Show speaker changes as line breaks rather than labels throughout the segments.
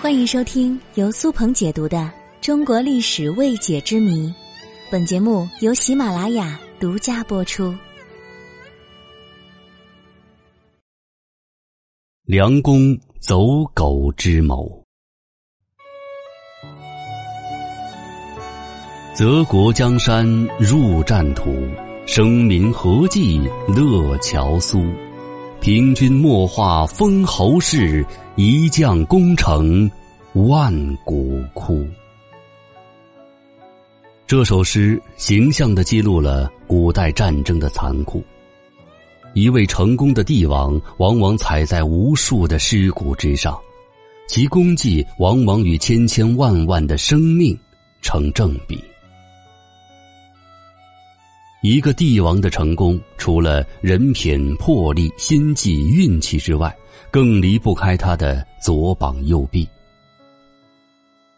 欢迎收听由苏鹏解读的《中国历史未解之谜》，本节目由喜马拉雅独家播出。
梁公走狗之谋。泽国江山入战土，生民何计乐樵苏？平君莫话封侯事，一将功成万骨枯。这首诗形象的记录了古代战争的残酷。一位成功的帝王，往往踩在无数的尸骨之上，其功绩往往与千千万万的生命成正比。一个帝王的成功，除了人品、魄力、心计、运气之外，更离不开他的左膀右臂。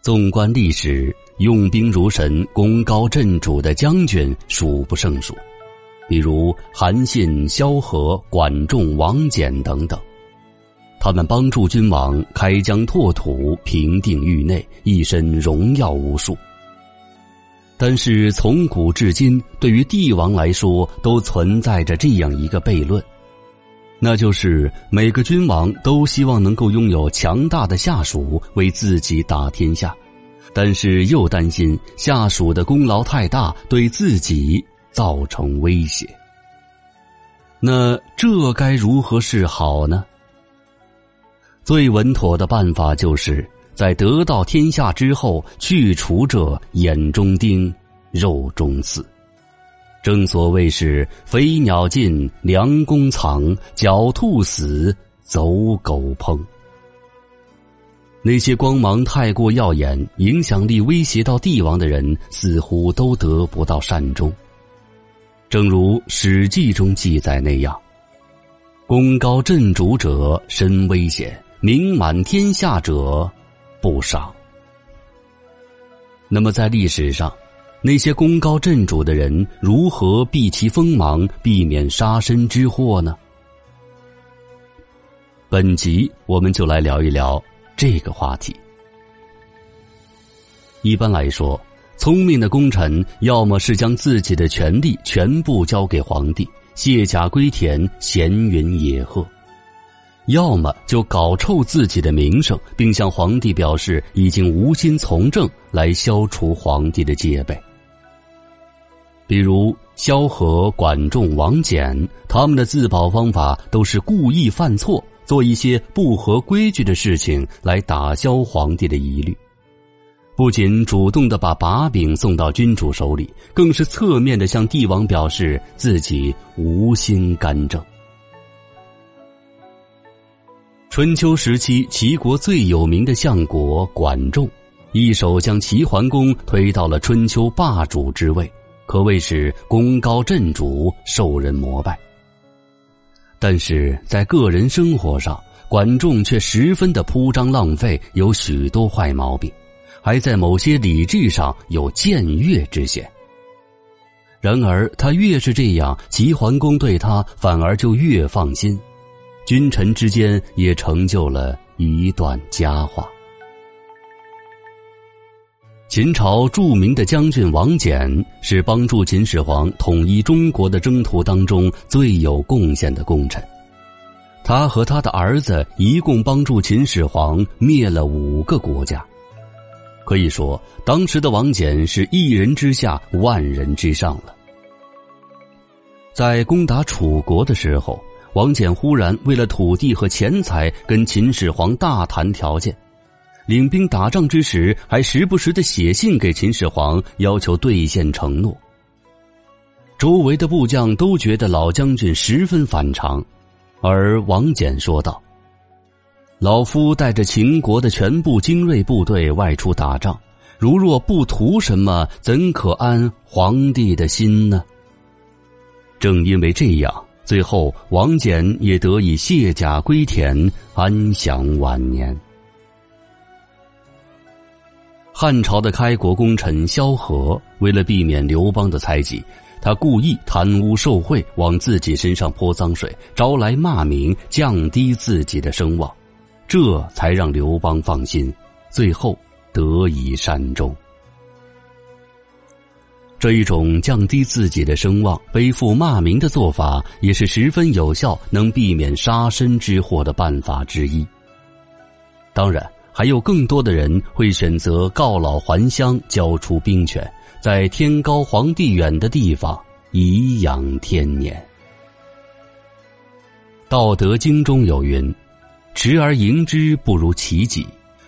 纵观历史，用兵如神、功高震主的将军数不胜数，比如韩信、萧何、管仲、王翦等等，他们帮助君王开疆拓土、平定域内，一身荣耀无数。但是从古至今，对于帝王来说，都存在着这样一个悖论，那就是每个君王都希望能够拥有强大的下属为自己打天下，但是又担心下属的功劳太大，对自己造成威胁。那这该如何是好呢？最稳妥的办法就是。在得到天下之后，去除这眼中钉、肉中刺。正所谓是飞鸟尽，良弓藏；狡兔死，走狗烹。那些光芒太过耀眼、影响力威胁到帝王的人，似乎都得不到善终。正如《史记》中记载那样：“功高震主者身危险，名满天下者。”不少。那么，在历史上，那些功高震主的人如何避其锋芒，避免杀身之祸呢？本集我们就来聊一聊这个话题。一般来说，聪明的功臣要么是将自己的权力全部交给皇帝，卸甲归田，闲云野鹤。要么就搞臭自己的名声，并向皇帝表示已经无心从政，来消除皇帝的戒备。比如萧何、管仲、王翦，他们的自保方法都是故意犯错，做一些不合规矩的事情，来打消皇帝的疑虑。不仅主动的把把柄送到君主手里，更是侧面的向帝王表示自己无心干政。春秋时期，齐国最有名的相国管仲，一手将齐桓公推到了春秋霸主之位，可谓是功高震主，受人膜拜。但是在个人生活上，管仲却十分的铺张浪费，有许多坏毛病，还在某些礼制上有僭越之嫌。然而他越是这样，齐桓公对他反而就越放心。君臣之间也成就了一段佳话。秦朝著名的将军王翦是帮助秦始皇统一中国的征途当中最有贡献的功臣，他和他的儿子一共帮助秦始皇灭了五个国家，可以说当时的王翦是一人之下万人之上了。在攻打楚国的时候。王翦忽然为了土地和钱财跟秦始皇大谈条件，领兵打仗之时还时不时的写信给秦始皇，要求兑现承诺。周围的部将都觉得老将军十分反常，而王翦说道：“老夫带着秦国的全部精锐部队外出打仗，如若不图什么，怎可安皇帝的心呢？”正因为这样。最后，王翦也得以卸甲归田，安享晚年。汉朝的开国功臣萧何，为了避免刘邦的猜忌，他故意贪污受贿，往自己身上泼脏水，招来骂名，降低自己的声望，这才让刘邦放心，最后得以善终。这一种降低自己的声望、背负骂名的做法，也是十分有效、能避免杀身之祸的办法之一。当然，还有更多的人会选择告老还乡，交出兵权，在天高皇帝远的地方颐养天年。《道德经》中有云：“持而盈之，不如其己；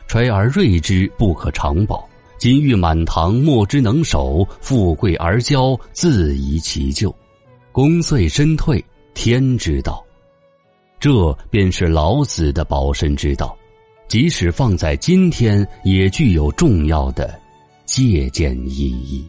揣而锐之，不可长保。”金玉满堂，莫之能守；富贵而骄，自遗其咎。功遂身退，天之道。这便是老子的保身之道，即使放在今天，也具有重要的借鉴意义。